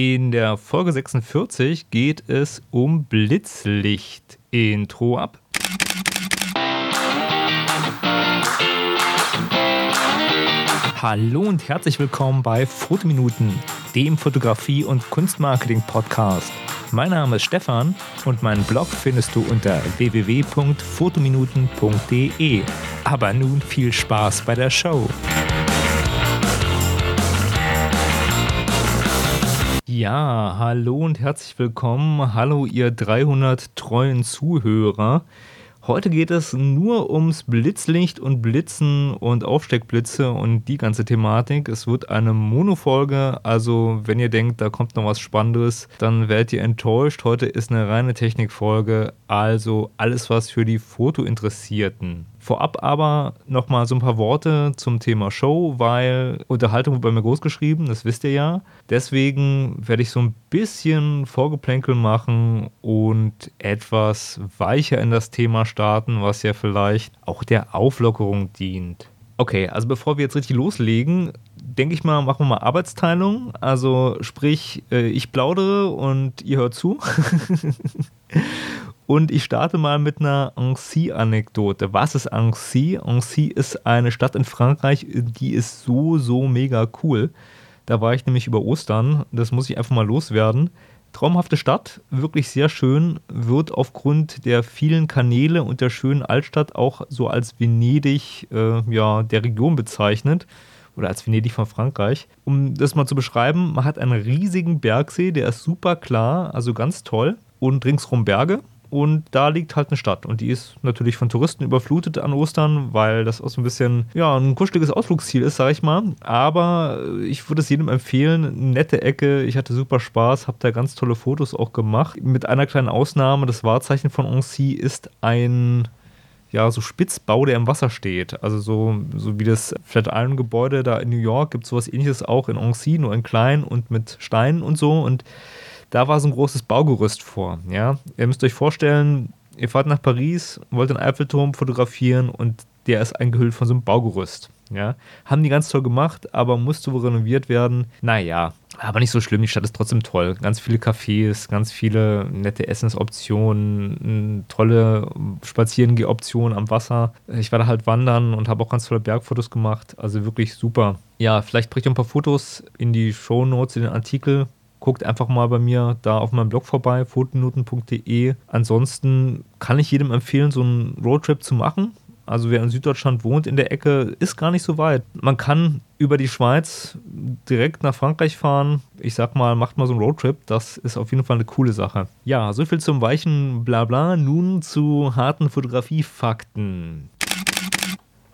In der Folge 46 geht es um Blitzlicht. Intro ab. Hallo und herzlich willkommen bei Fotominuten, dem Fotografie- und Kunstmarketing-Podcast. Mein Name ist Stefan und meinen Blog findest du unter www.fotominuten.de. Aber nun viel Spaß bei der Show. Ja, hallo und herzlich willkommen. Hallo, ihr 300 treuen Zuhörer. Heute geht es nur ums Blitzlicht und Blitzen und Aufsteckblitze und die ganze Thematik. Es wird eine Monofolge, also wenn ihr denkt, da kommt noch was Spannendes, dann werdet ihr enttäuscht. Heute ist eine reine Technikfolge, also alles was für die Fotointeressierten. Vorab aber nochmal so ein paar Worte zum Thema Show, weil Unterhaltung wird bei mir groß geschrieben, das wisst ihr ja. Deswegen werde ich so ein bisschen Vorgeplänkel machen und etwas weicher in das Thema starten, was ja vielleicht auch der Auflockerung dient. Okay, also bevor wir jetzt richtig loslegen, denke ich mal, machen wir mal Arbeitsteilung. Also sprich, äh, ich plaudere und ihr hört zu. Und ich starte mal mit einer Annecy-Anekdote. Was ist Annecy? Annecy ist eine Stadt in Frankreich, die ist so, so mega cool. Da war ich nämlich über Ostern. Das muss ich einfach mal loswerden. Traumhafte Stadt, wirklich sehr schön, wird aufgrund der vielen Kanäle und der schönen Altstadt auch so als Venedig äh, ja, der Region bezeichnet oder als Venedig von Frankreich. Um das mal zu beschreiben, man hat einen riesigen Bergsee, der ist super klar, also ganz toll und ringsrum Berge und da liegt halt eine Stadt. Und die ist natürlich von Touristen überflutet an Ostern, weil das auch so ein bisschen, ja, ein kuscheliges Ausflugsziel ist, sag ich mal. Aber ich würde es jedem empfehlen. Nette Ecke. Ich hatte super Spaß, habe da ganz tolle Fotos auch gemacht. Mit einer kleinen Ausnahme. Das Wahrzeichen von Annecy ist ein ja, so Spitzbau, der im Wasser steht. Also so, so wie das Flatiron-Gebäude da in New York gibt es sowas ähnliches auch in Annecy, nur in klein und mit Steinen und so. Und da war so ein großes Baugerüst vor. Ja? Ihr müsst euch vorstellen, ihr fahrt nach Paris, wollt den Eiffelturm fotografieren und der ist eingehüllt von so einem Baugerüst. Ja? Haben die ganz toll gemacht, aber musste wohl renoviert werden. Naja, aber nicht so schlimm, die Stadt ist trotzdem toll. Ganz viele Cafés, ganz viele nette Essensoptionen, tolle Spazierengeh-Optionen am Wasser. Ich war da halt wandern und habe auch ganz tolle Bergfotos gemacht. Also wirklich super. Ja, vielleicht bringe ich ein paar Fotos in die Show Notes, in den Artikel guckt einfach mal bei mir da auf meinem Blog vorbei, fotominuten.de. Ansonsten kann ich jedem empfehlen, so einen Roadtrip zu machen. Also wer in Süddeutschland wohnt in der Ecke, ist gar nicht so weit. Man kann über die Schweiz direkt nach Frankreich fahren. Ich sag mal, macht mal so einen Roadtrip. Das ist auf jeden Fall eine coole Sache. Ja, soviel zum weichen Blabla. Nun zu harten Fotografiefakten.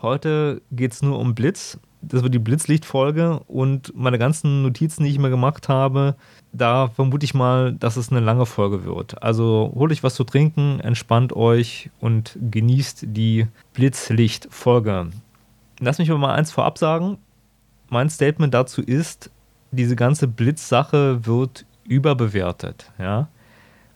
Heute geht es nur um Blitz das wird die Blitzlichtfolge und meine ganzen Notizen, die ich mir gemacht habe, da vermute ich mal, dass es eine lange Folge wird. Also holt euch was zu trinken, entspannt euch und genießt die Blitzlichtfolge. Lass mich aber mal eins vorab sagen. Mein Statement dazu ist, diese ganze Blitzsache wird überbewertet. Ja?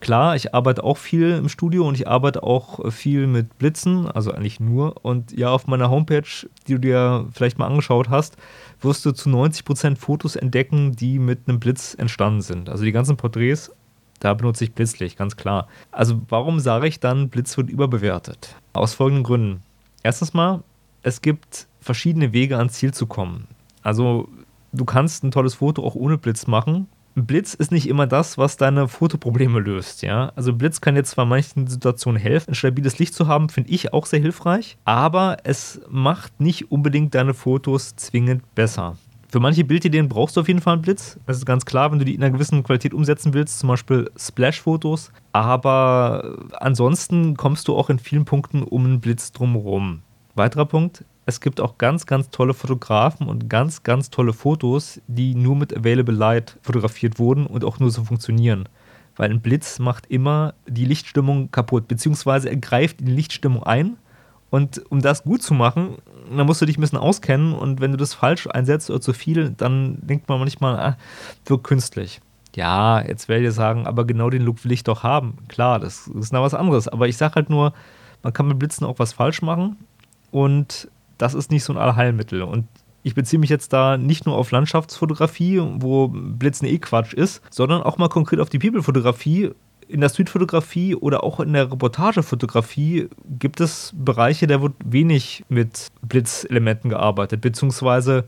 Klar, ich arbeite auch viel im Studio und ich arbeite auch viel mit Blitzen, also eigentlich nur. Und ja, auf meiner Homepage, die du dir vielleicht mal angeschaut hast, wirst du zu 90% Fotos entdecken, die mit einem Blitz entstanden sind. Also die ganzen Porträts, da benutze ich Blitzlicht, ganz klar. Also warum sage ich dann, Blitz wird überbewertet? Aus folgenden Gründen. Erstens mal, es gibt verschiedene Wege ans Ziel zu kommen. Also du kannst ein tolles Foto auch ohne Blitz machen Blitz ist nicht immer das, was deine Fotoprobleme löst, ja. Also Blitz kann jetzt zwar manchen Situationen helfen, ein stabiles Licht zu haben, finde ich auch sehr hilfreich, aber es macht nicht unbedingt deine Fotos zwingend besser. Für manche Bildideen brauchst du auf jeden Fall einen Blitz. Das ist ganz klar, wenn du die in einer gewissen Qualität umsetzen willst, zum Beispiel Splash-Fotos. Aber ansonsten kommst du auch in vielen Punkten um einen Blitz drumherum. Weiterer Punkt, es gibt auch ganz, ganz tolle Fotografen und ganz, ganz tolle Fotos, die nur mit Available Light fotografiert wurden und auch nur so funktionieren. Weil ein Blitz macht immer die Lichtstimmung kaputt, beziehungsweise er greift in die Lichtstimmung ein. Und um das gut zu machen, dann musst du dich ein bisschen auskennen und wenn du das falsch einsetzt oder zu viel, dann denkt man manchmal, ah, wirkt künstlich. Ja, jetzt werde ich sagen, aber genau den Look will ich doch haben. Klar, das ist noch was anderes. Aber ich sage halt nur, man kann mit Blitzen auch was falsch machen und das ist nicht so ein Allheilmittel. Und ich beziehe mich jetzt da nicht nur auf Landschaftsfotografie, wo Blitzen eh Quatsch ist, sondern auch mal konkret auf die People-Fotografie. In der Streetfotografie oder auch in der Reportagefotografie gibt es Bereiche, da wird wenig mit Blitzelementen gearbeitet, beziehungsweise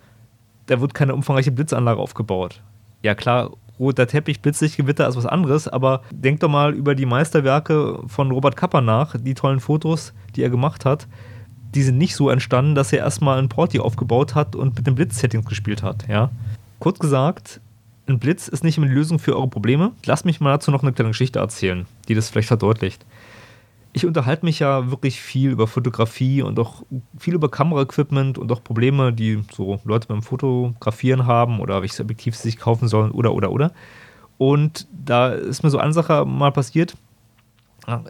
da wird keine umfangreiche Blitzanlage aufgebaut. Ja klar, roter Teppich, Blitzlichtgewitter ist was anderes, aber denk doch mal über die Meisterwerke von Robert Kapper nach, die tollen Fotos, die er gemacht hat die sind nicht so entstanden, dass er erstmal ein Porti aufgebaut hat und mit den Blitz-Settings gespielt hat. Ja? Kurz gesagt, ein Blitz ist nicht immer die Lösung für eure Probleme. Lasst mich mal dazu noch eine kleine Geschichte erzählen, die das vielleicht verdeutlicht. Ich unterhalte mich ja wirklich viel über Fotografie und auch viel über Kameraequipment und auch Probleme, die so Leute beim Fotografieren haben oder welches Objektiv sie sich kaufen sollen oder oder oder. Und da ist mir so eine Sache mal passiert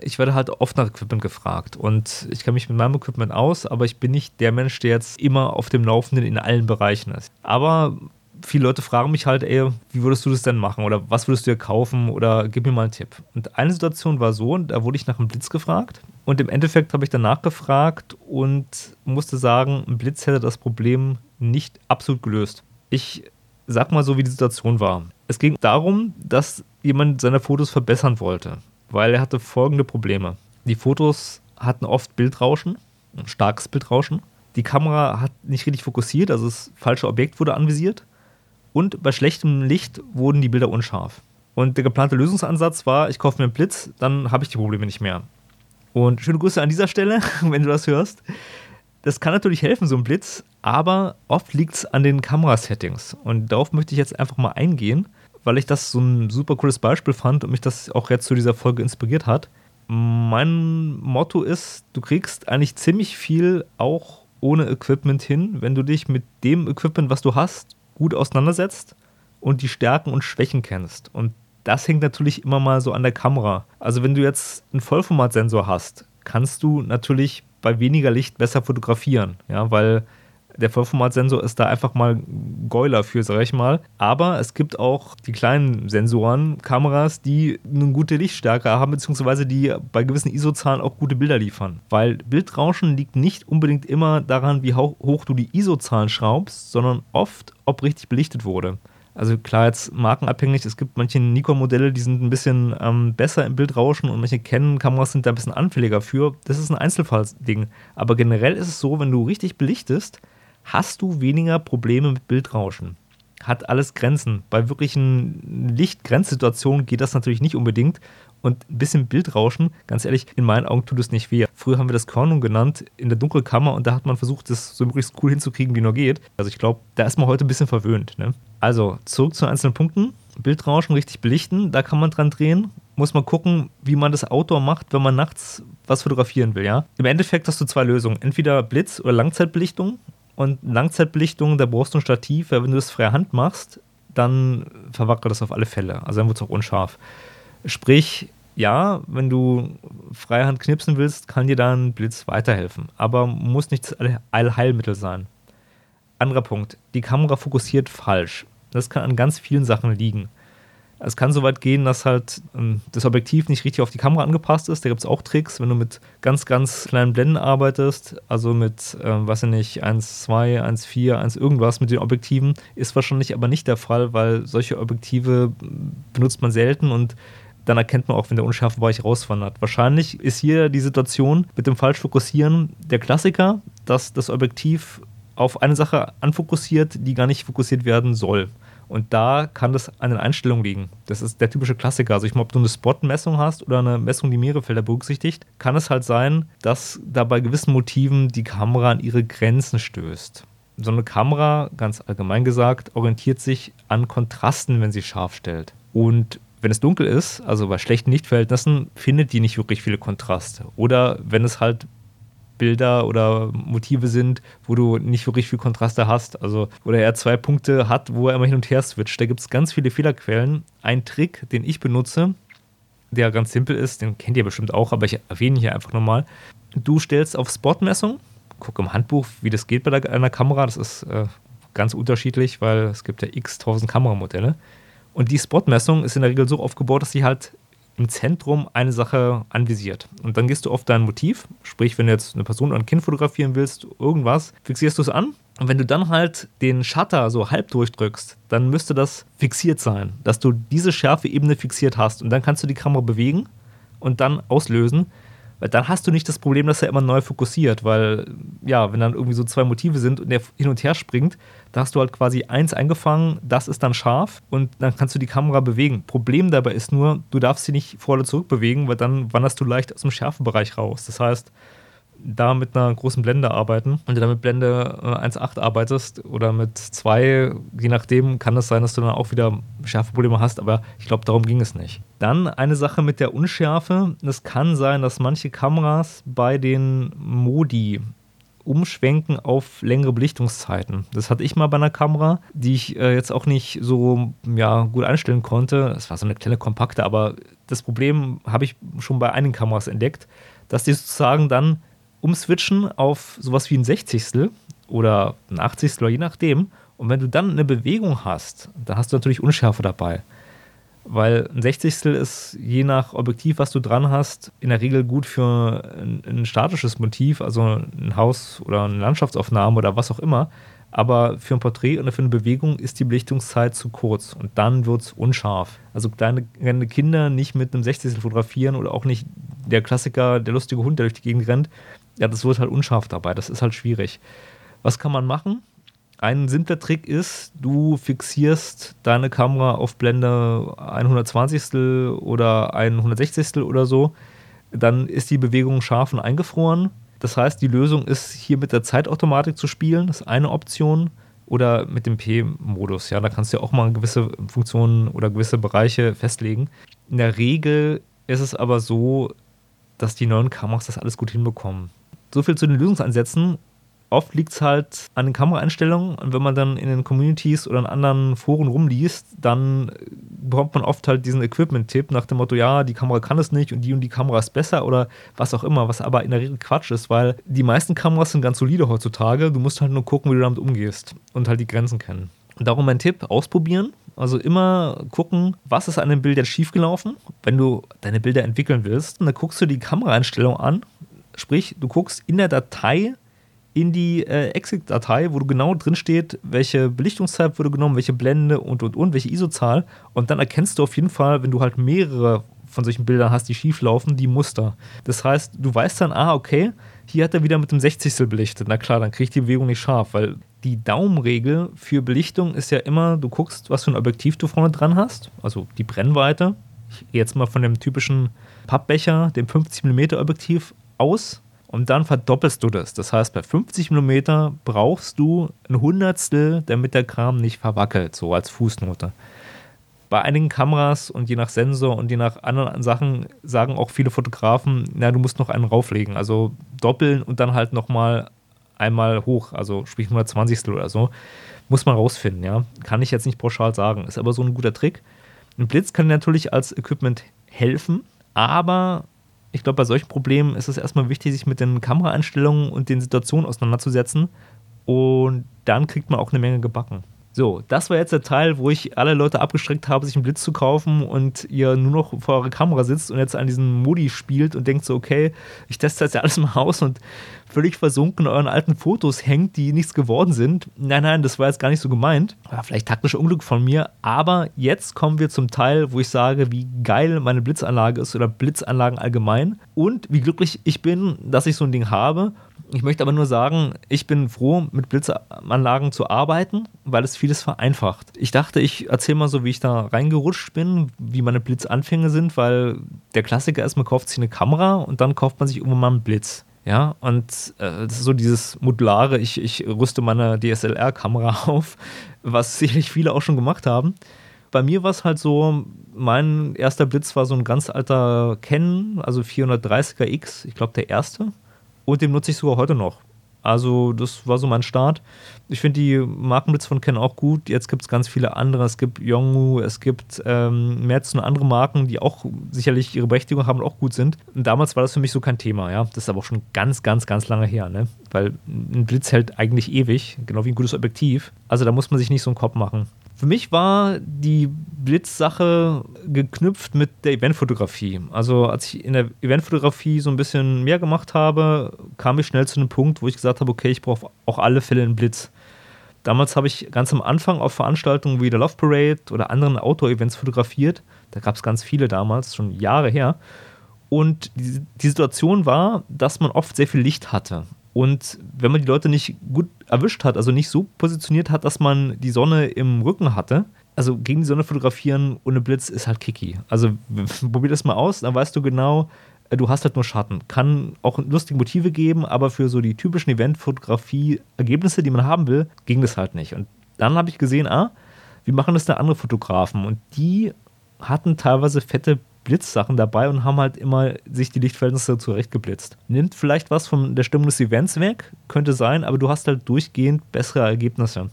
ich werde halt oft nach Equipment gefragt und ich kenne mich mit meinem Equipment aus, aber ich bin nicht der Mensch, der jetzt immer auf dem Laufenden in allen Bereichen ist. Aber viele Leute fragen mich halt, ey, wie würdest du das denn machen oder was würdest du dir kaufen oder gib mir mal einen Tipp. Und eine Situation war so, da wurde ich nach einem Blitz gefragt und im Endeffekt habe ich danach gefragt und musste sagen, ein Blitz hätte das Problem nicht absolut gelöst. Ich sag mal so, wie die Situation war. Es ging darum, dass jemand seine Fotos verbessern wollte weil er hatte folgende Probleme. Die Fotos hatten oft Bildrauschen, ein starkes Bildrauschen. Die Kamera hat nicht richtig fokussiert, also das falsche Objekt wurde anvisiert. Und bei schlechtem Licht wurden die Bilder unscharf. Und der geplante Lösungsansatz war, ich kaufe mir einen Blitz, dann habe ich die Probleme nicht mehr. Und schöne Grüße an dieser Stelle, wenn du das hörst. Das kann natürlich helfen, so ein Blitz, aber oft liegt es an den Kamerasettings. Und darauf möchte ich jetzt einfach mal eingehen weil ich das so ein super cooles Beispiel fand und mich das auch jetzt zu dieser Folge inspiriert hat. Mein Motto ist, du kriegst eigentlich ziemlich viel auch ohne Equipment hin, wenn du dich mit dem Equipment, was du hast, gut auseinandersetzt und die Stärken und Schwächen kennst. Und das hängt natürlich immer mal so an der Kamera. Also wenn du jetzt einen Vollformatsensor hast, kannst du natürlich bei weniger Licht besser fotografieren, ja, weil der Vollformatsensor ist da einfach mal Geuler für, sag ich mal. Aber es gibt auch die kleinen Sensoren, Kameras, die eine gute Lichtstärke haben, beziehungsweise die bei gewissen ISO-Zahlen auch gute Bilder liefern. Weil Bildrauschen liegt nicht unbedingt immer daran, wie hoch du die ISO-Zahlen schraubst, sondern oft, ob richtig belichtet wurde. Also klar, jetzt markenabhängig, es gibt manche Nikon-Modelle, die sind ein bisschen ähm, besser im Bildrauschen und manche Canon-Kameras sind da ein bisschen anfälliger für. Das ist ein Einzelfallsding. Aber generell ist es so, wenn du richtig belichtest, hast du weniger Probleme mit Bildrauschen. Hat alles Grenzen. Bei wirklichen Lichtgrenzsituationen geht das natürlich nicht unbedingt. Und ein bisschen Bildrauschen, ganz ehrlich, in meinen Augen tut es nicht weh. Früher haben wir das Körnung genannt in der Dunkelkammer und da hat man versucht, das so möglichst cool hinzukriegen, wie nur geht. Also ich glaube, da ist man heute ein bisschen verwöhnt. Ne? Also zurück zu einzelnen Punkten. Bildrauschen richtig belichten, da kann man dran drehen. Muss man gucken, wie man das Outdoor macht, wenn man nachts was fotografieren will, ja. Im Endeffekt hast du zwei Lösungen. Entweder Blitz- oder Langzeitbelichtung. Und Langzeitbelichtung, da brauchst du ein Stativ, weil wenn du das freie Hand machst, dann verwackelt das auf alle Fälle. Also dann wird es auch unscharf. Sprich, ja, wenn du Freihand knipsen willst, kann dir da ein Blitz weiterhelfen. Aber muss nicht das Allheilmittel sein. Anderer Punkt, die Kamera fokussiert falsch. Das kann an ganz vielen Sachen liegen. Es kann so weit gehen, dass halt ähm, das Objektiv nicht richtig auf die Kamera angepasst ist. Da gibt es auch Tricks, wenn du mit ganz, ganz kleinen Blenden arbeitest, also mit, ähm, weiß ich nicht, 1,2, 1,4, 1 irgendwas mit den Objektiven, ist wahrscheinlich aber nicht der Fall, weil solche Objektive benutzt man selten und dann erkennt man auch, wenn der unscharfe Bereich rauswandert. Wahrscheinlich ist hier die Situation mit dem Falschfokussieren der Klassiker, dass das Objektiv auf eine Sache anfokussiert, die gar nicht fokussiert werden soll. Und da kann das an den Einstellungen liegen. Das ist der typische Klassiker. Also ich meine, ob du eine Spot-Messung hast oder eine Messung, die mehrere Felder berücksichtigt, kann es halt sein, dass da bei gewissen Motiven die Kamera an ihre Grenzen stößt. So eine Kamera, ganz allgemein gesagt, orientiert sich an Kontrasten, wenn sie scharf stellt. Und wenn es dunkel ist, also bei schlechten Lichtverhältnissen, findet die nicht wirklich viele Kontraste. Oder wenn es halt Bilder oder Motive sind, wo du nicht wirklich viel Kontraste hast. Also, wo er zwei Punkte hat, wo er immer hin und her switcht. Da gibt es ganz viele Fehlerquellen. Ein Trick, den ich benutze, der ganz simpel ist, den kennt ihr bestimmt auch, aber ich erwähne ihn hier einfach nochmal. Du stellst auf Spotmessung, guck im Handbuch, wie das geht bei einer Kamera. Das ist äh, ganz unterschiedlich, weil es gibt ja x tausend Kameramodelle. Und die Spotmessung ist in der Regel so aufgebaut, dass sie halt im Zentrum eine Sache anvisiert. Und dann gehst du auf dein Motiv, sprich, wenn du jetzt eine Person oder ein Kind fotografieren willst, irgendwas, fixierst du es an. Und wenn du dann halt den Shutter so halb durchdrückst, dann müsste das fixiert sein, dass du diese schärfe Ebene fixiert hast. Und dann kannst du die Kamera bewegen und dann auslösen. Weil dann hast du nicht das Problem, dass er immer neu fokussiert, weil, ja, wenn dann irgendwie so zwei Motive sind und der hin und her springt, da hast du halt quasi eins eingefangen, das ist dann scharf und dann kannst du die Kamera bewegen. Problem dabei ist nur, du darfst sie nicht vor oder zurück bewegen, weil dann wanderst du leicht aus dem Schärfebereich raus. Das heißt, da mit einer großen Blende arbeiten und du dann mit Blende 1.8 äh, arbeitest oder mit 2, je nachdem, kann es sein, dass du dann auch wieder Schärfeprobleme hast, aber ich glaube, darum ging es nicht. Dann eine Sache mit der Unschärfe. Es kann sein, dass manche Kameras bei den Modi umschwenken auf längere Belichtungszeiten. Das hatte ich mal bei einer Kamera, die ich äh, jetzt auch nicht so ja, gut einstellen konnte. Das war so eine kleine kompakte, aber das Problem habe ich schon bei einigen Kameras entdeckt, dass die sozusagen dann umswitchen auf sowas wie ein Sechzigstel oder ein Achtzigstel oder je nachdem. Und wenn du dann eine Bewegung hast, dann hast du natürlich Unschärfe dabei. Weil ein Sechzigstel ist je nach Objektiv, was du dran hast, in der Regel gut für ein, ein statisches Motiv, also ein Haus oder eine Landschaftsaufnahme oder was auch immer. Aber für ein Porträt oder für eine Bewegung ist die Belichtungszeit zu kurz und dann wird es unscharf. Also kleine, kleine Kinder nicht mit einem Sechzigstel fotografieren oder auch nicht der Klassiker, der lustige Hund, der durch die Gegend rennt, ja, das wird halt unscharf dabei. Das ist halt schwierig. Was kann man machen? Ein simpler Trick ist, du fixierst deine Kamera auf Blende 120 oder 160 oder so. Dann ist die Bewegung scharf und eingefroren. Das heißt, die Lösung ist hier mit der Zeitautomatik zu spielen. Das ist eine Option. Oder mit dem P-Modus. Ja, da kannst du ja auch mal gewisse Funktionen oder gewisse Bereiche festlegen. In der Regel ist es aber so, dass die neuen Kameras das alles gut hinbekommen. So viel zu den Lösungsansätzen. Oft liegt es halt an den Kameraeinstellungen und wenn man dann in den Communities oder in anderen Foren rumliest, dann bekommt man oft halt diesen Equipment-Tipp nach dem Motto, ja, die Kamera kann es nicht und die und die Kamera ist besser oder was auch immer, was aber in der Regel Quatsch ist, weil die meisten Kameras sind ganz solide heutzutage. Du musst halt nur gucken, wie du damit umgehst und halt die Grenzen kennen. Und darum mein Tipp, ausprobieren. Also immer gucken, was ist an dem Bild jetzt schiefgelaufen. Wenn du deine Bilder entwickeln willst, dann guckst du die Kameraeinstellung an Sprich, du guckst in der Datei in die äh, Exit-Datei, wo du genau drin steht, welche Belichtungszeit wurde genommen, welche Blende und und und, welche ISO-Zahl. Und dann erkennst du auf jeden Fall, wenn du halt mehrere von solchen Bildern hast, die schief laufen, die Muster. Das heißt, du weißt dann, ah, okay, hier hat er wieder mit dem 60. belichtet. Na klar, dann kriege ich die Bewegung nicht scharf, weil die Daumenregel für Belichtung ist ja immer, du guckst, was für ein Objektiv du vorne dran hast, also die Brennweite. Ich jetzt mal von dem typischen Pappbecher, dem 50 mm Objektiv aus und dann verdoppelst du das. Das heißt, bei 50 mm brauchst du ein Hundertstel, damit der Kram nicht verwackelt, so als Fußnote. Bei einigen Kameras und je nach Sensor und je nach anderen Sachen sagen auch viele Fotografen, na, du musst noch einen rauflegen. Also doppeln und dann halt nochmal einmal hoch, also sprich 120 oder so. Muss man rausfinden, ja. Kann ich jetzt nicht pauschal sagen. Ist aber so ein guter Trick. Ein Blitz kann natürlich als Equipment helfen, aber ich glaube, bei solchen Problemen ist es erstmal wichtig, sich mit den Kameraeinstellungen und den Situationen auseinanderzusetzen. Und dann kriegt man auch eine Menge gebacken. So, das war jetzt der Teil, wo ich alle Leute abgestreckt habe, sich einen Blitz zu kaufen und ihr nur noch vor eurer Kamera sitzt und jetzt an diesem Modi spielt und denkt so, okay, ich teste das ja alles mal aus und völlig versunken in euren alten Fotos hängt, die nichts geworden sind. Nein, nein, das war jetzt gar nicht so gemeint. War vielleicht taktische Unglück von mir, aber jetzt kommen wir zum Teil, wo ich sage, wie geil meine Blitzanlage ist oder Blitzanlagen allgemein und wie glücklich ich bin, dass ich so ein Ding habe ich möchte aber nur sagen, ich bin froh, mit Blitzanlagen zu arbeiten, weil es vieles vereinfacht. Ich dachte, ich erzähle mal so, wie ich da reingerutscht bin, wie meine Blitzanfänge sind, weil der Klassiker ist, man kauft sich eine Kamera und dann kauft man sich irgendwann mal einen Blitz. Ja, und äh, das ist so dieses modulare, ich, ich rüste meine DSLR-Kamera auf, was sicherlich viele auch schon gemacht haben. Bei mir war es halt so, mein erster Blitz war so ein ganz alter Canon, also 430er X, ich glaube der erste und den nutze ich sogar heute noch. Also, das war so mein Start. Ich finde die Markenblitz von Ken auch gut. Jetzt gibt es ganz viele andere. Es gibt Yonghu, es gibt ähm, Merz und andere Marken, die auch sicherlich ihre Berechtigung haben und auch gut sind. Und damals war das für mich so kein Thema. Ja? Das ist aber auch schon ganz, ganz, ganz lange her. Ne? Weil ein Blitz hält eigentlich ewig, genau wie ein gutes Objektiv. Also, da muss man sich nicht so einen Kopf machen. Für mich war die Blitzsache geknüpft mit der Eventfotografie. Also als ich in der Eventfotografie so ein bisschen mehr gemacht habe, kam ich schnell zu einem Punkt, wo ich gesagt habe, okay, ich brauche auch alle Fälle einen Blitz. Damals habe ich ganz am Anfang auf Veranstaltungen wie der Love Parade oder anderen Outdoor-Events fotografiert. Da gab es ganz viele damals, schon Jahre her. Und die, die Situation war, dass man oft sehr viel Licht hatte. Und wenn man die Leute nicht gut erwischt hat, also nicht so positioniert hat, dass man die Sonne im Rücken hatte, also gegen die Sonne fotografieren ohne Blitz ist halt kicky. Also probier das mal aus, dann weißt du genau, äh, du hast halt nur Schatten. Kann auch lustige Motive geben, aber für so die typischen Event-Fotografie-Ergebnisse, die man haben will, ging das halt nicht. Und dann habe ich gesehen, ah, wie machen das da andere Fotografen? Und die hatten teilweise fette Blitzsachen dabei und haben halt immer sich die Lichtverhältnisse zurechtgeblitzt. Nimmt vielleicht was von der Stimmung des Events weg, könnte sein, aber du hast halt durchgehend bessere Ergebnisse.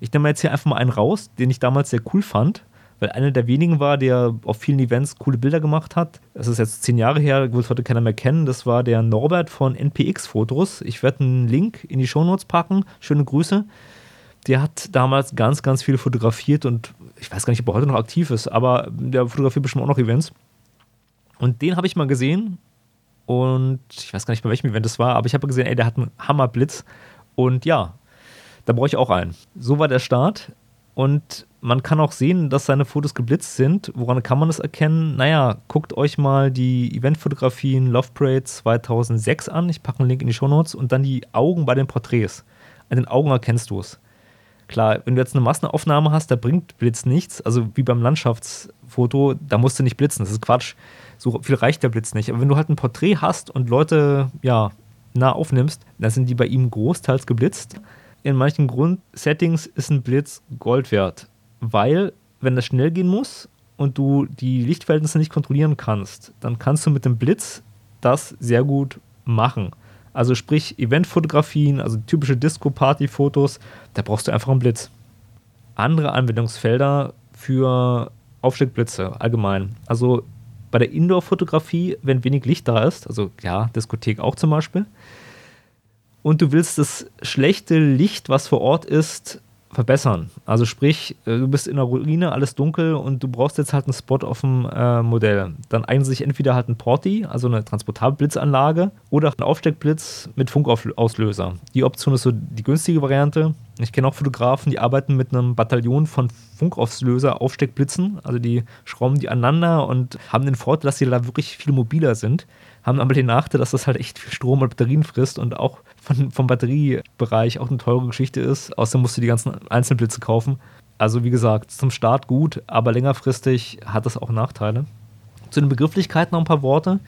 Ich nehme jetzt hier einfach mal einen raus, den ich damals sehr cool fand, weil einer der wenigen war, der auf vielen Events coole Bilder gemacht hat. Das ist jetzt zehn Jahre her, wird heute keiner mehr kennen. Das war der Norbert von NPX Fotos. Ich werde einen Link in die Shownotes packen. Schöne Grüße. Der hat damals ganz, ganz viel fotografiert und ich weiß gar nicht, ob er heute noch aktiv ist, aber der fotografiert bestimmt auch noch Events. Und den habe ich mal gesehen und ich weiß gar nicht, bei welchem Event es war, aber ich habe gesehen, ey, der hat einen Hammerblitz und ja, da brauche ich auch einen. So war der Start und man kann auch sehen, dass seine Fotos geblitzt sind. Woran kann man das erkennen? Naja, guckt euch mal die Eventfotografien Love Parade 2006 an. Ich packe einen Link in die Show Notes und dann die Augen bei den Porträts. An den Augen erkennst du es. Klar, wenn du jetzt eine Massenaufnahme hast, da bringt Blitz nichts. Also wie beim Landschaftsfoto, da musst du nicht blitzen. Das ist Quatsch so viel reicht der Blitz nicht. Aber wenn du halt ein Porträt hast und Leute, ja, nah aufnimmst, dann sind die bei ihm großteils geblitzt. In manchen Grundsettings ist ein Blitz Gold wert, weil, wenn das schnell gehen muss und du die Lichtverhältnisse nicht kontrollieren kannst, dann kannst du mit dem Blitz das sehr gut machen. Also sprich Eventfotografien, also typische Disco-Party-Fotos, da brauchst du einfach einen Blitz. Andere Anwendungsfelder für Aufsteckblitze allgemein. Also bei der Indoor-Fotografie, wenn wenig Licht da ist, also ja, Diskothek auch zum Beispiel, und du willst das schlechte Licht, was vor Ort ist, verbessern. Also sprich, äh, du bist in der Ruine, alles dunkel und du brauchst jetzt halt einen Spot auf dem äh, Modell. Dann eignet sich entweder halt ein Porti, also eine transportable Blitzanlage, oder ein Aufsteckblitz mit Funkauslöser. Die Option ist so die günstige Variante. Ich kenne auch Fotografen, die arbeiten mit einem Bataillon von Funkauslöser Aufsteckblitzen. Also die schrauben die aneinander und haben den Vorteil, dass sie da wirklich viel mobiler sind haben aber den Nachteil, dass das halt echt viel Strom und Batterien frisst und auch von, vom Batteriebereich auch eine teure Geschichte ist. Außerdem musst du die ganzen Einzelblitze kaufen. Also wie gesagt, zum Start gut, aber längerfristig hat das auch Nachteile. Zu den Begrifflichkeiten noch ein paar Worte.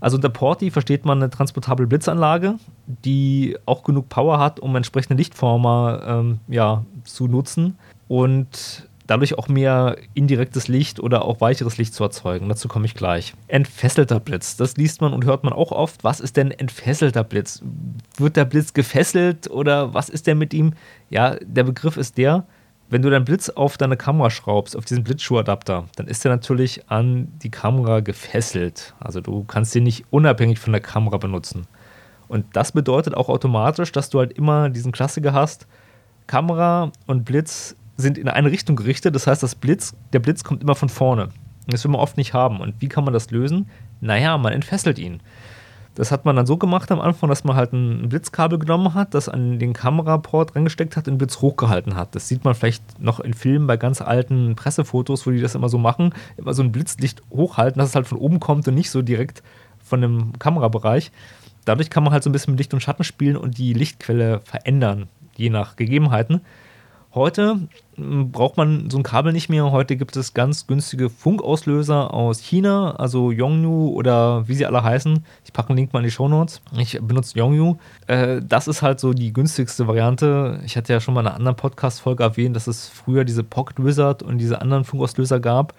Also unter Porti versteht man eine transportable Blitzanlage, die auch genug Power hat, um entsprechende Lichtformer ähm, ja, zu nutzen. Und dadurch auch mehr indirektes Licht oder auch weicheres Licht zu erzeugen. Dazu komme ich gleich. Entfesselter Blitz, das liest man und hört man auch oft. Was ist denn entfesselter Blitz? Wird der Blitz gefesselt oder was ist denn mit ihm? Ja, der Begriff ist der, wenn du deinen Blitz auf deine Kamera schraubst, auf diesen Blitzschuhadapter, dann ist der natürlich an die Kamera gefesselt. Also du kannst den nicht unabhängig von der Kamera benutzen. Und das bedeutet auch automatisch, dass du halt immer diesen Klassiker hast, Kamera und Blitz sind in eine Richtung gerichtet. Das heißt, das Blitz, der Blitz kommt immer von vorne. Das will man oft nicht haben. Und wie kann man das lösen? Naja, man entfesselt ihn. Das hat man dann so gemacht am Anfang, dass man halt ein Blitzkabel genommen hat, das an den Kameraport reingesteckt hat und den Blitz hochgehalten hat. Das sieht man vielleicht noch in Filmen bei ganz alten Pressefotos, wo die das immer so machen. Immer so ein Blitzlicht hochhalten, dass es halt von oben kommt und nicht so direkt von dem Kamerabereich. Dadurch kann man halt so ein bisschen mit Licht und Schatten spielen und die Lichtquelle verändern, je nach Gegebenheiten. Heute hm, braucht man so ein Kabel nicht mehr. Heute gibt es ganz günstige Funkauslöser aus China, also Yongnu oder wie sie alle heißen. Ich packe einen Link mal in die Show Notes. Ich benutze Yongnu. Äh, das ist halt so die günstigste Variante. Ich hatte ja schon mal in einer anderen Podcast-Folge erwähnt, dass es früher diese Pocket Wizard und diese anderen Funkauslöser gab,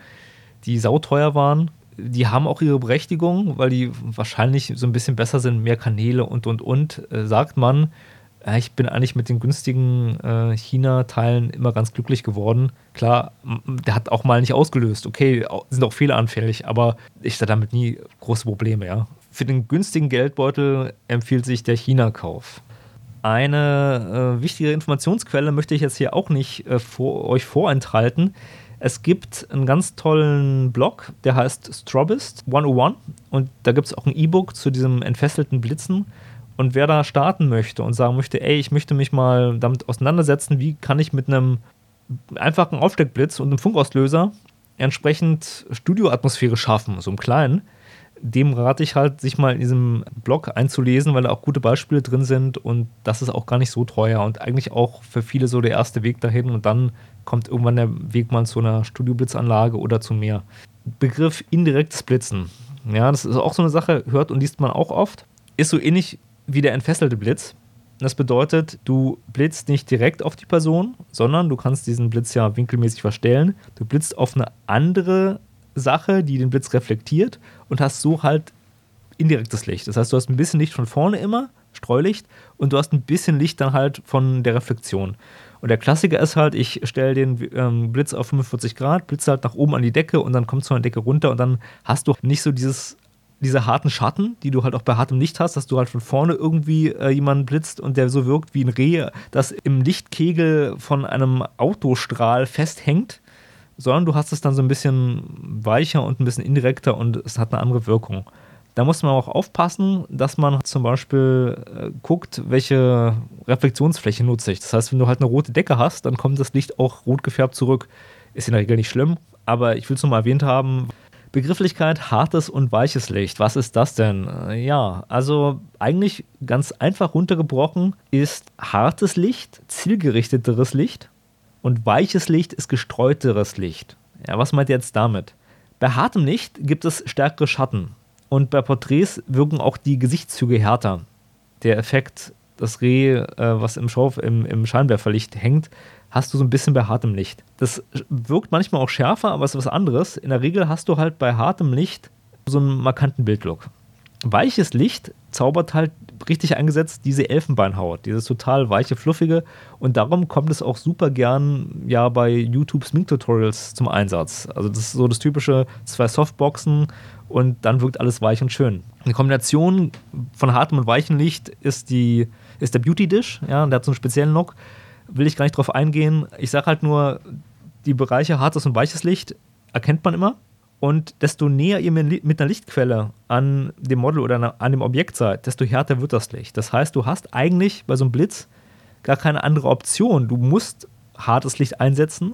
die sauteuer waren. Die haben auch ihre Berechtigung, weil die wahrscheinlich so ein bisschen besser sind, mehr Kanäle und und und, äh, sagt man ja, ich bin eigentlich mit den günstigen äh, China-Teilen immer ganz glücklich geworden. Klar, der hat auch mal nicht ausgelöst. Okay, sind auch fehleranfällig, aber ich hatte damit nie große Probleme, ja. Für den günstigen Geldbeutel empfiehlt sich der China-Kauf. Eine äh, wichtige Informationsquelle möchte ich jetzt hier auch nicht äh, vor, euch vorenthalten. Es gibt einen ganz tollen Blog, der heißt Strobist 101 und da gibt es auch ein E-Book zu diesem entfesselten Blitzen. Und wer da starten möchte und sagen möchte, ey, ich möchte mich mal damit auseinandersetzen, wie kann ich mit einem einfachen Aufsteckblitz und einem Funkauslöser entsprechend Studioatmosphäre schaffen, so im Kleinen, dem rate ich halt, sich mal in diesem Blog einzulesen, weil da auch gute Beispiele drin sind und das ist auch gar nicht so teuer und eigentlich auch für viele so der erste Weg dahin und dann kommt irgendwann der Weg mal zu einer Studioblitzanlage oder zu mehr. Begriff indirektes Blitzen. Ja, das ist auch so eine Sache, hört und liest man auch oft. Ist so ähnlich wie der entfesselte Blitz. Das bedeutet, du blitzt nicht direkt auf die Person, sondern du kannst diesen Blitz ja winkelmäßig verstellen. Du blitzt auf eine andere Sache, die den Blitz reflektiert und hast so halt indirektes Licht. Das heißt, du hast ein bisschen Licht von vorne immer, Streulicht, und du hast ein bisschen Licht dann halt von der Reflexion. Und der Klassiker ist halt, ich stelle den ähm, Blitz auf 45 Grad, blitze halt nach oben an die Decke und dann kommt von der Decke runter und dann hast du nicht so dieses diese harten Schatten, die du halt auch bei hartem Licht hast, dass du halt von vorne irgendwie äh, jemanden blitzt und der so wirkt wie ein Reh, das im Lichtkegel von einem Autostrahl festhängt, sondern du hast es dann so ein bisschen weicher und ein bisschen indirekter und es hat eine andere Wirkung. Da muss man auch aufpassen, dass man zum Beispiel äh, guckt, welche Reflexionsfläche nutze ich. Das heißt, wenn du halt eine rote Decke hast, dann kommt das Licht auch rot gefärbt zurück. Ist in der Regel nicht schlimm, aber ich will es nur mal erwähnt haben, Begrifflichkeit hartes und weiches Licht. Was ist das denn? Äh, ja, also eigentlich ganz einfach runtergebrochen ist hartes Licht zielgerichteteres Licht und weiches Licht ist gestreuteres Licht. Ja, was meint ihr jetzt damit? Bei hartem Licht gibt es stärkere Schatten und bei Porträts wirken auch die Gesichtszüge härter. Der Effekt, das Reh, äh, was im, Schau im, im Scheinwerferlicht hängt, hast du so ein bisschen bei hartem Licht. Das wirkt manchmal auch schärfer, aber es ist was anderes. In der Regel hast du halt bei hartem Licht so einen markanten Bildlook. Weiches Licht zaubert halt richtig eingesetzt diese Elfenbeinhaut, dieses total weiche, fluffige und darum kommt es auch super gern ja bei YouTube Smink-Tutorials zum Einsatz. Also das ist so das typische zwei Softboxen und dann wirkt alles weich und schön. Eine Kombination von hartem und weichem Licht ist die ist der Beauty Dish, ja, der hat so einen speziellen Look will ich gar nicht drauf eingehen. Ich sage halt nur, die Bereiche hartes und weiches Licht erkennt man immer. Und desto näher ihr mit einer Lichtquelle an dem Model oder an dem Objekt seid, desto härter wird das Licht. Das heißt, du hast eigentlich bei so einem Blitz gar keine andere Option. Du musst hartes Licht einsetzen,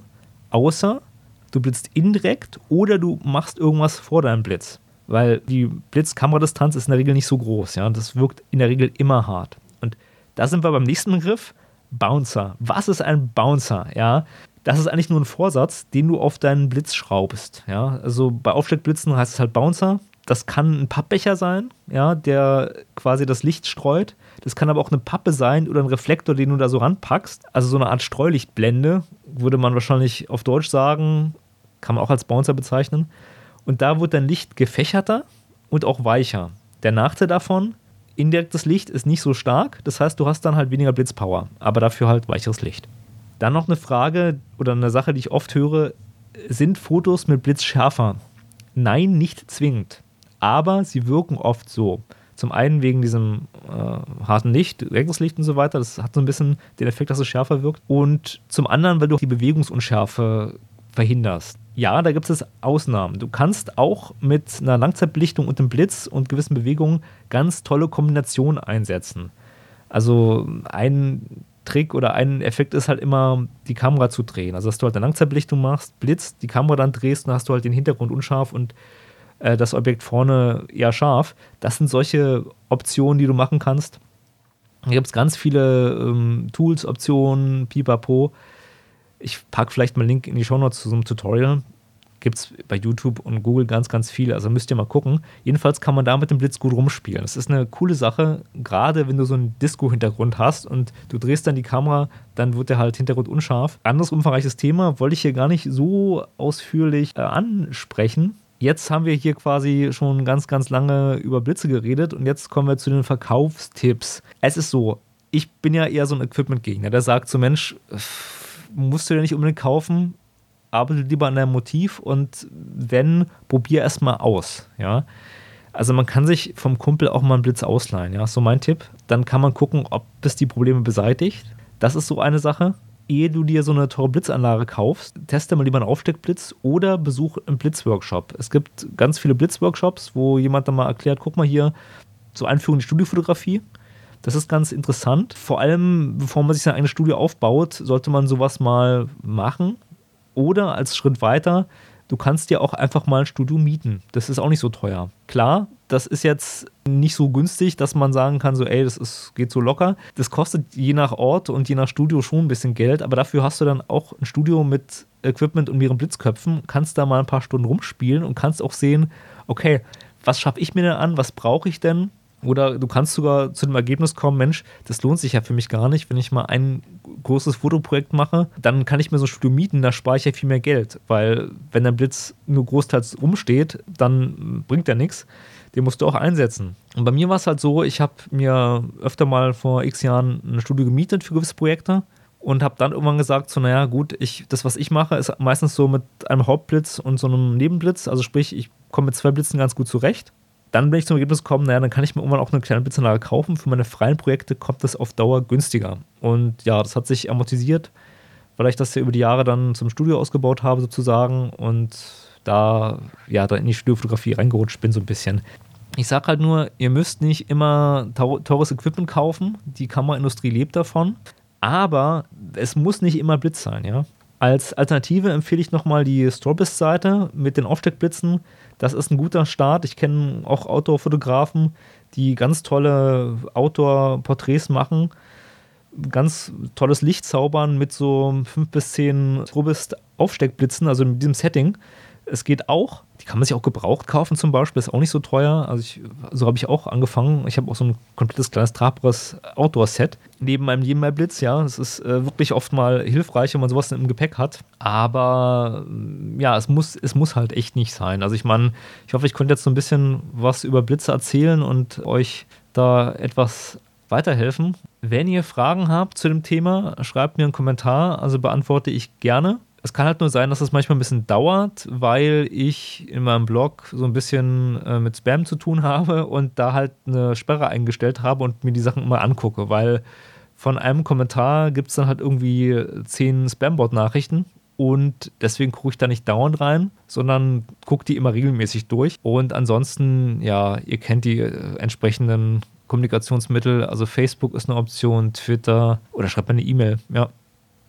außer du blitzt indirekt oder du machst irgendwas vor deinem Blitz. Weil die Blitzkameradistanz ist in der Regel nicht so groß. Ja? Das wirkt in der Regel immer hart. Und da sind wir beim nächsten Begriff. Bouncer. Was ist ein Bouncer? Ja, das ist eigentlich nur ein Vorsatz, den du auf deinen Blitz schraubst. Ja, also bei Aufsteckblitzen heißt es halt Bouncer. Das kann ein Pappbecher sein, ja, der quasi das Licht streut. Das kann aber auch eine Pappe sein oder ein Reflektor, den du da so ranpackst. Also so eine Art Streulichtblende, würde man wahrscheinlich auf Deutsch sagen, kann man auch als Bouncer bezeichnen. Und da wird dein Licht gefächerter und auch weicher. Der Nachteil davon, indirektes Licht ist nicht so stark. Das heißt, du hast dann halt weniger Blitzpower, aber dafür halt weicheres Licht. Dann noch eine Frage oder eine Sache, die ich oft höre: Sind Fotos mit Blitz schärfer? Nein, nicht zwingend. Aber sie wirken oft so. Zum einen wegen diesem äh, harten Licht, direktes Licht und so weiter. Das hat so ein bisschen den Effekt, dass es schärfer wirkt. Und zum anderen, weil du die Bewegungsunschärfe verhinderst ja, da gibt es Ausnahmen. Du kannst auch mit einer Langzeitbelichtung und einem Blitz und gewissen Bewegungen ganz tolle Kombinationen einsetzen. Also ein Trick oder ein Effekt ist halt immer, die Kamera zu drehen. Also, dass du halt eine Langzeitbelichtung machst, blitzt, die Kamera dann drehst, dann hast du halt den Hintergrund unscharf und äh, das Objekt vorne eher scharf. Das sind solche Optionen, die du machen kannst. Da gibt es ganz viele ähm, Tools, Optionen, pipapo. Ich packe vielleicht mal einen Link in die Show Notes zu so einem Tutorial. Gibt es bei YouTube und Google ganz, ganz viele. Also müsst ihr mal gucken. Jedenfalls kann man da mit dem Blitz gut rumspielen. Das ist eine coole Sache, gerade wenn du so einen Disco-Hintergrund hast und du drehst dann die Kamera, dann wird der halt Hintergrund unscharf. Anderes umfangreiches Thema wollte ich hier gar nicht so ausführlich äh, ansprechen. Jetzt haben wir hier quasi schon ganz, ganz lange über Blitze geredet und jetzt kommen wir zu den Verkaufstipps. Es ist so, ich bin ja eher so ein Equipment-Gegner, der sagt so, Mensch, musst du dir nicht unbedingt kaufen. Arbeite lieber an deinem Motiv und wenn, probier erstmal aus. Ja. Also man kann sich vom Kumpel auch mal einen Blitz ausleihen, ja, so mein Tipp. dann kann man gucken, ob es die Probleme beseitigt. Das ist so eine Sache. Ehe du dir so eine teure Blitzanlage kaufst, teste mal lieber einen Aufsteckblitz oder besuch einen Blitzworkshop. Es gibt ganz viele Blitzworkshops, wo jemand dann mal erklärt, guck mal hier, zur Einführung in die Studiofotografie. Das ist ganz interessant. Vor allem, bevor man sich sein eigenes Studio aufbaut, sollte man sowas mal machen. Oder als Schritt weiter, du kannst dir auch einfach mal ein Studio mieten. Das ist auch nicht so teuer. Klar, das ist jetzt nicht so günstig, dass man sagen kann, so, ey, das ist, geht so locker. Das kostet je nach Ort und je nach Studio schon ein bisschen Geld, aber dafür hast du dann auch ein Studio mit Equipment und mehreren Blitzköpfen, kannst da mal ein paar Stunden rumspielen und kannst auch sehen, okay, was schaffe ich mir denn an, was brauche ich denn? Oder du kannst sogar zu dem Ergebnis kommen, Mensch, das lohnt sich ja für mich gar nicht, wenn ich mal ein großes Fotoprojekt mache, dann kann ich mir so ein Studio mieten, da spare ich ja viel mehr Geld, weil wenn der Blitz nur großteils rumsteht, dann bringt der nichts. Den musst du auch einsetzen. Und bei mir war es halt so, ich habe mir öfter mal vor x Jahren ein Studio gemietet für gewisse Projekte und habe dann irgendwann gesagt, so naja gut, ich, das was ich mache, ist meistens so mit einem Hauptblitz und so einem Nebenblitz, also sprich, ich komme mit zwei Blitzen ganz gut zurecht dann bin ich zum Ergebnis gekommen, naja, dann kann ich mir irgendwann auch eine kleine Blitzanlage kaufen. Für meine freien Projekte kommt das auf Dauer günstiger. Und ja, das hat sich amortisiert, weil ich das ja über die Jahre dann zum Studio ausgebaut habe, sozusagen. Und da, ja, da in die Studiofotografie reingerutscht bin, so ein bisschen. Ich sage halt nur, ihr müsst nicht immer teures Equipment kaufen. Die Kameraindustrie lebt davon. Aber es muss nicht immer Blitz sein, ja. Als Alternative empfehle ich nochmal die Strobist-Seite mit den Aufsteckblitzen. Das ist ein guter Start. Ich kenne auch Outdoor-Fotografen, die ganz tolle Outdoor-Porträts machen. Ganz tolles Licht zaubern mit so fünf bis zehn Strobist-Aufsteckblitzen, also in diesem Setting. Es geht auch, die kann man sich auch gebraucht kaufen zum Beispiel, ist auch nicht so teuer. Also ich, so habe ich auch angefangen. Ich habe auch so ein komplettes kleines tragbares Outdoor-Set neben meinem Nebenbei Blitz, ja. Das ist äh, wirklich oft mal hilfreich, wenn man sowas im Gepäck hat. Aber ja, es muss, es muss halt echt nicht sein. Also ich meine, ich hoffe, ich konnte jetzt so ein bisschen was über Blitze erzählen und euch da etwas weiterhelfen. Wenn ihr Fragen habt zu dem Thema, schreibt mir einen Kommentar, also beantworte ich gerne. Es kann halt nur sein, dass es manchmal ein bisschen dauert, weil ich in meinem Blog so ein bisschen äh, mit Spam zu tun habe und da halt eine Sperre eingestellt habe und mir die Sachen immer angucke, weil von einem Kommentar gibt es dann halt irgendwie zehn Spambot-Nachrichten und deswegen gucke ich da nicht dauernd rein, sondern gucke die immer regelmäßig durch. Und ansonsten, ja, ihr kennt die äh, entsprechenden Kommunikationsmittel, also Facebook ist eine Option, Twitter oder schreibt mir eine E-Mail. Ja,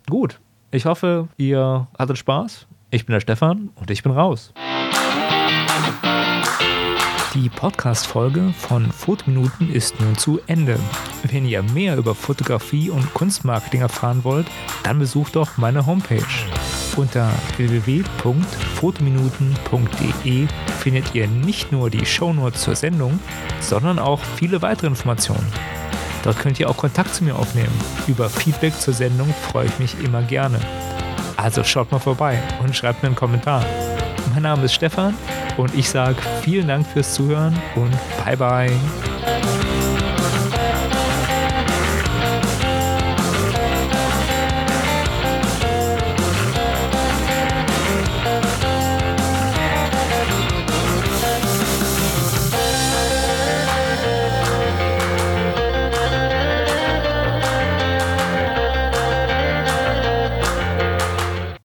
gut. Ich hoffe, ihr hattet Spaß. Ich bin der Stefan und ich bin raus. Die Podcast-Folge von Fotominuten ist nun zu Ende. Wenn ihr mehr über Fotografie und Kunstmarketing erfahren wollt, dann besucht doch meine Homepage. Unter www.fotominuten.de findet ihr nicht nur die Shownotes zur Sendung, sondern auch viele weitere Informationen. Dort könnt ihr auch Kontakt zu mir aufnehmen. Über Feedback zur Sendung freue ich mich immer gerne. Also schaut mal vorbei und schreibt mir einen Kommentar. Mein Name ist Stefan und ich sage vielen Dank fürs Zuhören und bye bye.